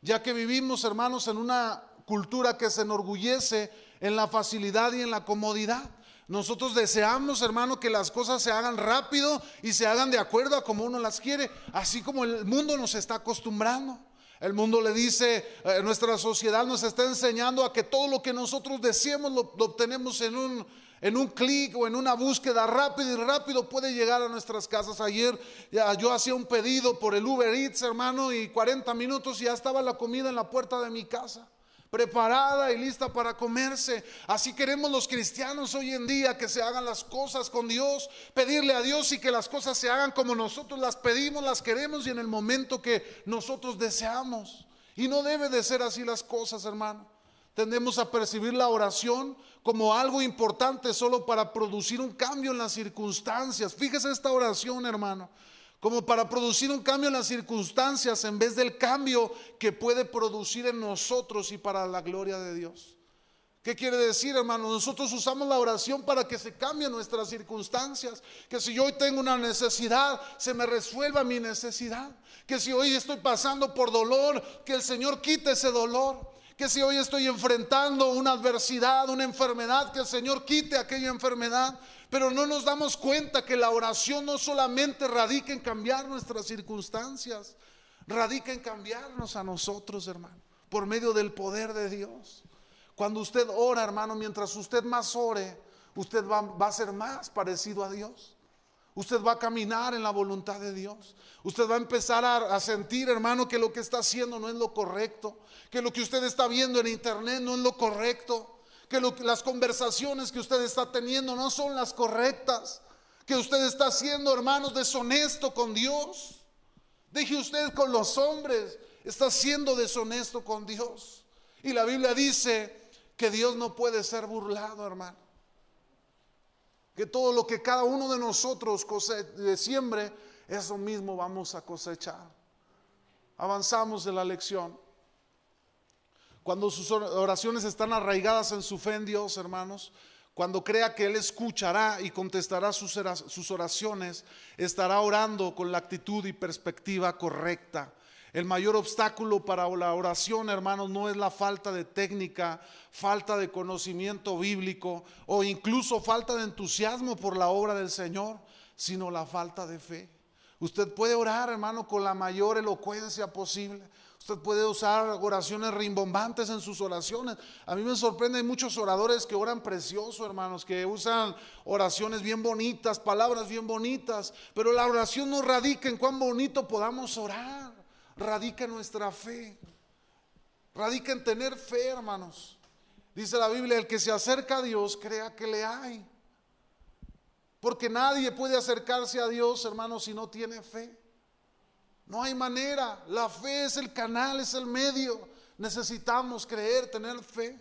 ya que vivimos, hermanos, en una cultura que se enorgullece en la facilidad y en la comodidad. Nosotros deseamos, hermano, que las cosas se hagan rápido y se hagan de acuerdo a como uno las quiere, así como el mundo nos está acostumbrando. El mundo le dice, eh, nuestra sociedad nos está enseñando a que todo lo que nosotros deseemos lo, obtenemos en un, en un clic o en una búsqueda rápida y rápido puede llegar a nuestras casas. Ayer ya, yo hacía un pedido por el Uber Eats, hermano, y 40 minutos y ya estaba la comida en la puerta de mi casa preparada y lista para comerse. Así queremos los cristianos hoy en día que se hagan las cosas con Dios, pedirle a Dios y que las cosas se hagan como nosotros las pedimos, las queremos y en el momento que nosotros deseamos. Y no debe de ser así las cosas, hermano. Tendemos a percibir la oración como algo importante solo para producir un cambio en las circunstancias. Fíjese esta oración, hermano como para producir un cambio en las circunstancias en vez del cambio que puede producir en nosotros y para la gloria de Dios. ¿Qué quiere decir, hermano? Nosotros usamos la oración para que se cambien nuestras circunstancias. Que si yo hoy tengo una necesidad, se me resuelva mi necesidad. Que si hoy estoy pasando por dolor, que el Señor quite ese dolor. Que si hoy estoy enfrentando una adversidad, una enfermedad, que el Señor quite aquella enfermedad. Pero no nos damos cuenta que la oración no solamente radica en cambiar nuestras circunstancias, radica en cambiarnos a nosotros, hermano, por medio del poder de Dios. Cuando usted ora, hermano, mientras usted más ore, usted va, a ser más parecido a Dios. Usted va a caminar en la voluntad de Dios. Usted va a empezar a, sentir, hermano, que lo que está haciendo no es lo correcto. Que lo que usted está viendo en internet no es lo correcto. Que las conversaciones que usted está teniendo no son las correctas. Que usted está siendo, hermanos, deshonesto con Dios. Deje usted con los hombres. Está siendo deshonesto con Dios. Y la Biblia dice que Dios no puede ser burlado, hermano. Que todo lo que cada uno de nosotros siembre, eso mismo vamos a cosechar. Avanzamos de la lección. Cuando sus oraciones están arraigadas en su fe en Dios, hermanos, cuando crea que Él escuchará y contestará sus oraciones, estará orando con la actitud y perspectiva correcta. El mayor obstáculo para la oración, hermanos, no es la falta de técnica, falta de conocimiento bíblico o incluso falta de entusiasmo por la obra del Señor, sino la falta de fe. Usted puede orar, hermano, con la mayor elocuencia posible. Usted puede usar oraciones rimbombantes en sus oraciones. A mí me sorprende, hay muchos oradores que oran precioso, hermanos, que usan oraciones bien bonitas, palabras bien bonitas, pero la oración no radica en cuán bonito podamos orar radica en nuestra fe. Radica en tener fe, hermanos. Dice la Biblia, el que se acerca a Dios, crea que le hay. Porque nadie puede acercarse a Dios, hermanos, si no tiene fe. No hay manera. La fe es el canal, es el medio. Necesitamos creer, tener fe.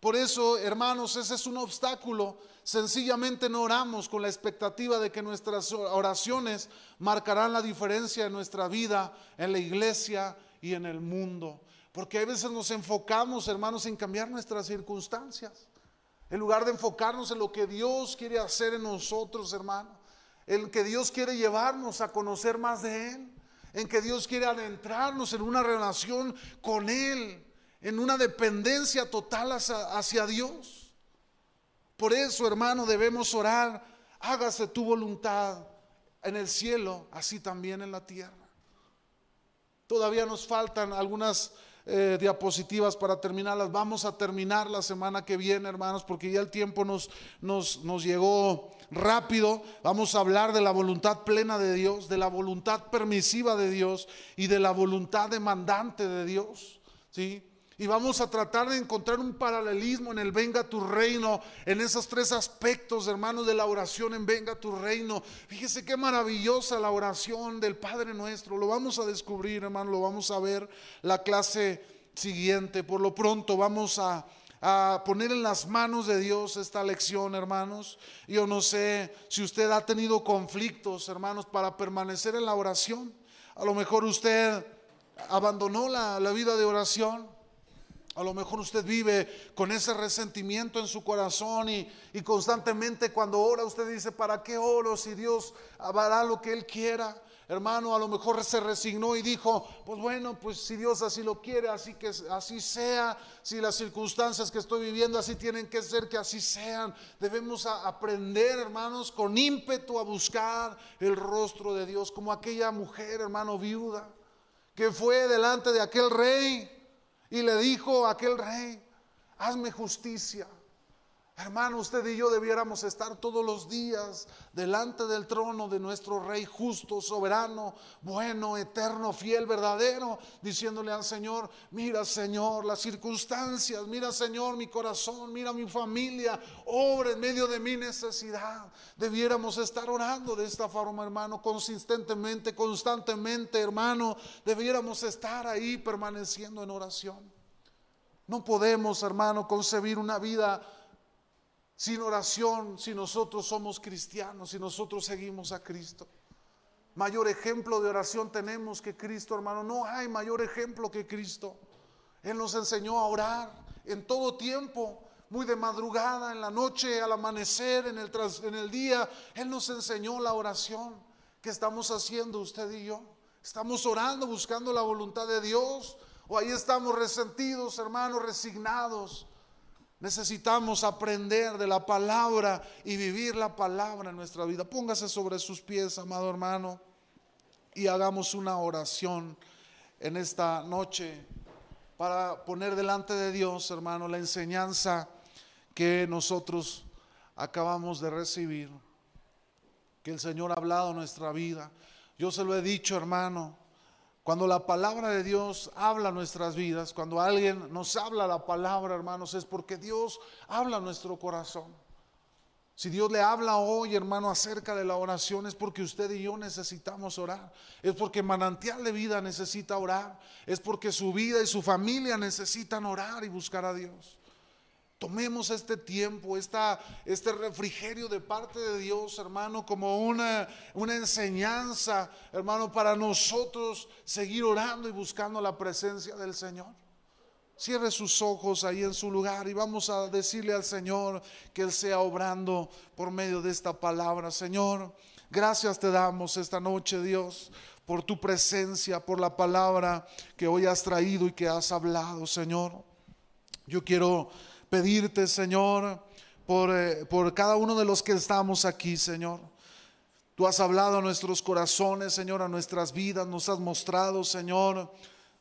Por eso, hermanos, ese es un obstáculo. Sencillamente no oramos con la expectativa de que nuestras oraciones marcarán la diferencia en nuestra vida, en la iglesia y en el mundo. Porque a veces nos enfocamos, hermanos, en cambiar nuestras circunstancias. En lugar de enfocarnos en lo que Dios quiere hacer en nosotros, hermano. En que Dios quiere llevarnos a conocer más de Él. En que Dios quiere adentrarnos en una relación con Él en una dependencia total hacia, Dios. Por eso, hermano, debemos orar, hágase tu voluntad en el cielo, así también en la tierra. Todavía nos faltan algunas eh, diapositivas para terminarlas. Vamos a terminar la semana que viene, hermanos, porque ya el tiempo nos, nos, nos llegó rápido. Vamos a hablar de la voluntad plena de Dios, de la voluntad permisiva de Dios y de la voluntad demandante de Dios. ¿sí? Y vamos a tratar de encontrar un paralelismo en el venga tu reino, en esos tres aspectos, hermanos, de la oración en venga tu reino. Fíjese qué maravillosa la oración del Padre nuestro. Lo vamos a descubrir, hermano, lo vamos a ver la clase siguiente. Por lo pronto vamos a, a poner en las manos de Dios esta lección, hermanos. Yo no sé si usted ha tenido conflictos, hermanos, para permanecer en la oración. A lo mejor usted abandonó la, la vida de oración. A lo mejor usted vive con ese resentimiento en su corazón y, constantemente cuando ora usted dice, ¿para qué oro si Dios hará lo que Él quiera? Hermano, a lo mejor se resignó y dijo, pues bueno, pues si Dios así lo quiere, así que así sea, si las circunstancias que estoy viviendo así tienen que ser, que así sean. Debemos aprender, hermanos, con ímpetu a buscar el rostro de Dios, como aquella mujer, hermano, viuda, que fue delante de aquel rey y le dijo a aquel rey, hazme justicia. Hermano, usted y yo debiéramos estar todos los días delante del trono de nuestro Rey justo, soberano, bueno, eterno, fiel, verdadero, diciéndole al Señor, mira Señor las circunstancias, mira Señor mi corazón, mira mi familia, obra en medio de mi necesidad. Debiéramos estar orando de esta forma, hermano, consistentemente, constantemente, hermano, debiéramos estar ahí permaneciendo en oración. No podemos, hermano, concebir una vida sin oración si nosotros somos cristianos, si nosotros seguimos a Cristo. Mayor ejemplo de oración tenemos que Cristo, hermano. No hay mayor ejemplo que Cristo. Él nos enseñó a orar en todo tiempo. muy de madrugada, en la noche, al amanecer, en el, en el día. Él nos enseñó la oración que estamos haciendo usted y yo. Estamos orando, buscando la voluntad de Dios. O ahí estamos resentidos, hermanos, resignados. Necesitamos aprender de la palabra y vivir la palabra en nuestra vida. Póngase sobre sus pies, amado hermano, y hagamos una oración en esta noche para poner delante de Dios, hermano, la enseñanza que nosotros acabamos de recibir, que el Señor ha hablado en nuestra vida. Yo se lo he dicho, hermano, cuando la palabra de Dios habla nuestras vidas, cuando alguien nos habla la palabra, hermanos, es porque Dios habla nuestro corazón. Si Dios le habla hoy, hermano, acerca de la oración, es porque usted y yo necesitamos orar. Es porque manantial de vida necesita orar. Es porque su vida y su familia necesitan orar y buscar a Dios. Tomemos este tiempo, esta, este refrigerio de parte de Dios, hermano, como una, una enseñanza, hermano, para nosotros seguir orando y buscando la presencia del Señor. Cierre sus ojos ahí en su lugar y vamos a decirle al Señor que Él sea obrando por medio de esta palabra. Señor, gracias te damos esta noche, Dios, por tu presencia, por la palabra que hoy has traído y que has hablado, Señor. Yo quiero pedirte, Señor, por, eh, por cada uno de los que estamos aquí, Señor. Tú has hablado a nuestros corazones, Señor, a nuestras vidas, nos has mostrado, Señor,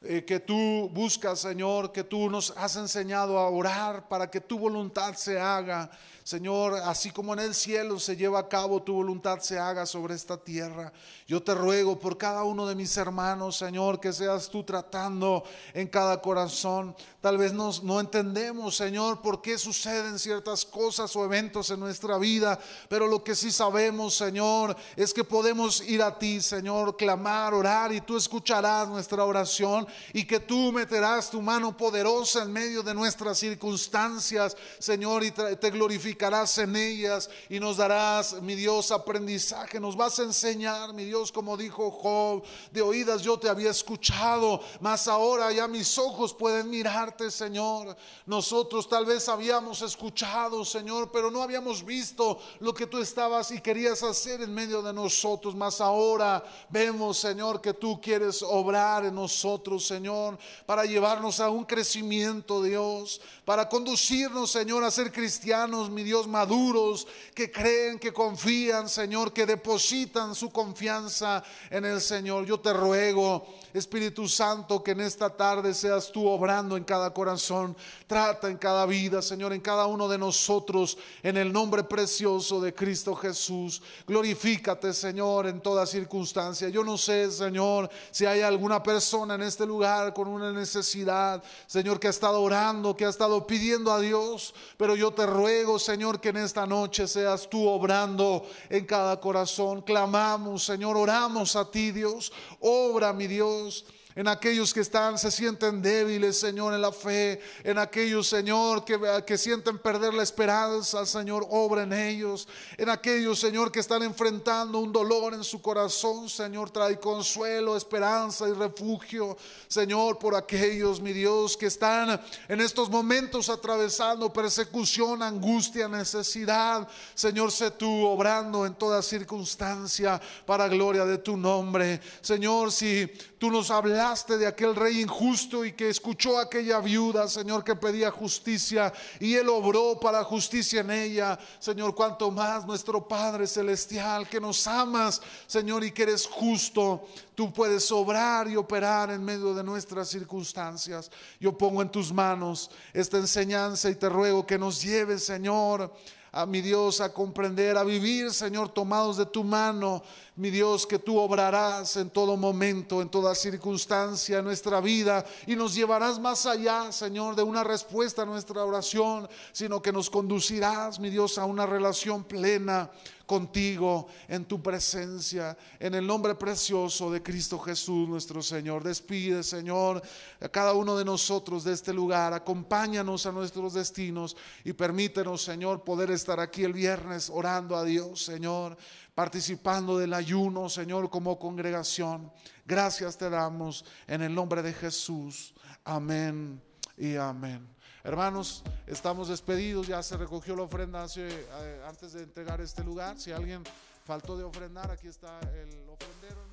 eh, que tú buscas, Señor, que tú nos has enseñado a orar para que tu voluntad se haga Señor, así como en el cielo se lleva a cabo tu voluntad, se haga sobre esta tierra. Yo te ruego por cada uno de mis hermanos, Señor, que seas tú tratando en cada corazón. Tal vez no, entendemos, Señor, por qué suceden ciertas cosas o eventos en nuestra vida, pero lo que sí sabemos, Señor, es que podemos ir a ti, Señor, clamar, orar y tú escucharás nuestra oración y que tú meterás tu mano poderosa en medio de nuestras circunstancias, Señor, y te glorificarás en ellas y nos darás, mi Dios, aprendizaje. Nos vas a enseñar, mi Dios, como dijo Job, de oídas yo te había escuchado, mas ahora ya mis ojos pueden mirarte, Señor. Nosotros tal vez habíamos escuchado, Señor, pero no habíamos visto lo que tú estabas y querías hacer en medio de nosotros. Mas ahora vemos, Señor, que tú quieres obrar en nosotros, Señor, para llevarnos a un crecimiento, Dios, para conducirnos, Señor, a ser cristianos, mi Dios, maduros, que creen, que confían, Señor, que depositan su confianza en el Señor. Yo te ruego, Espíritu Santo, que en esta tarde seas tú obrando en cada corazón, trata en cada vida, Señor, en cada uno de nosotros, en el nombre precioso de Cristo Jesús. Glorifícate, Señor, en toda circunstancia. Yo no sé, Señor, si hay alguna persona en este lugar con una necesidad, Señor, que ha estado orando, que ha estado pidiendo a Dios, pero yo te ruego, Señor, Señor, que en esta noche seas tú obrando en cada corazón. Clamamos, Señor, oramos a ti, Dios. Obra, mi Dios en aquellos que están, se sienten débiles, Señor, en la fe, en aquellos, Señor, que, que sienten perder la esperanza, Señor, obra en ellos, en aquellos, Señor, que están enfrentando un dolor en su corazón, Señor, trae consuelo, esperanza y refugio, Señor, por aquellos, mi Dios, que están en estos momentos atravesando persecución, angustia, necesidad, Señor, sé tú obrando en toda circunstancia para gloria de tu nombre, Señor, si tú nos hablas de aquel rey injusto y que escuchó a aquella viuda, Señor, que pedía justicia y Él obró para justicia en ella. Señor, cuanto más nuestro Padre Celestial, que nos amas, Señor, y que eres justo, tú puedes obrar y operar en medio de nuestras circunstancias. Yo pongo en tus manos esta enseñanza y te ruego que nos lleves, Señor, a mi Dios, a comprender, a vivir, Señor, tomados de tu mano. Mi Dios, que tú obrarás en todo momento, en toda circunstancia en nuestra vida y nos llevarás más allá, Señor, de una respuesta a nuestra oración, sino que nos conducirás, mi Dios, a una relación plena contigo en tu presencia, en el nombre precioso de Cristo Jesús nuestro Señor. Despide, Señor, a cada uno de nosotros de este lugar, acompáñanos a nuestros destinos y permítenos, Señor, poder estar aquí el viernes orando a Dios, Señor participando del ayuno, Señor, como congregación. Gracias te damos en el nombre de Jesús. Amén y amén. Hermanos, estamos despedidos, ya se recogió la ofrenda eh, antes de entregar este lugar. Si alguien faltó de ofrendar, aquí está el ofrendero.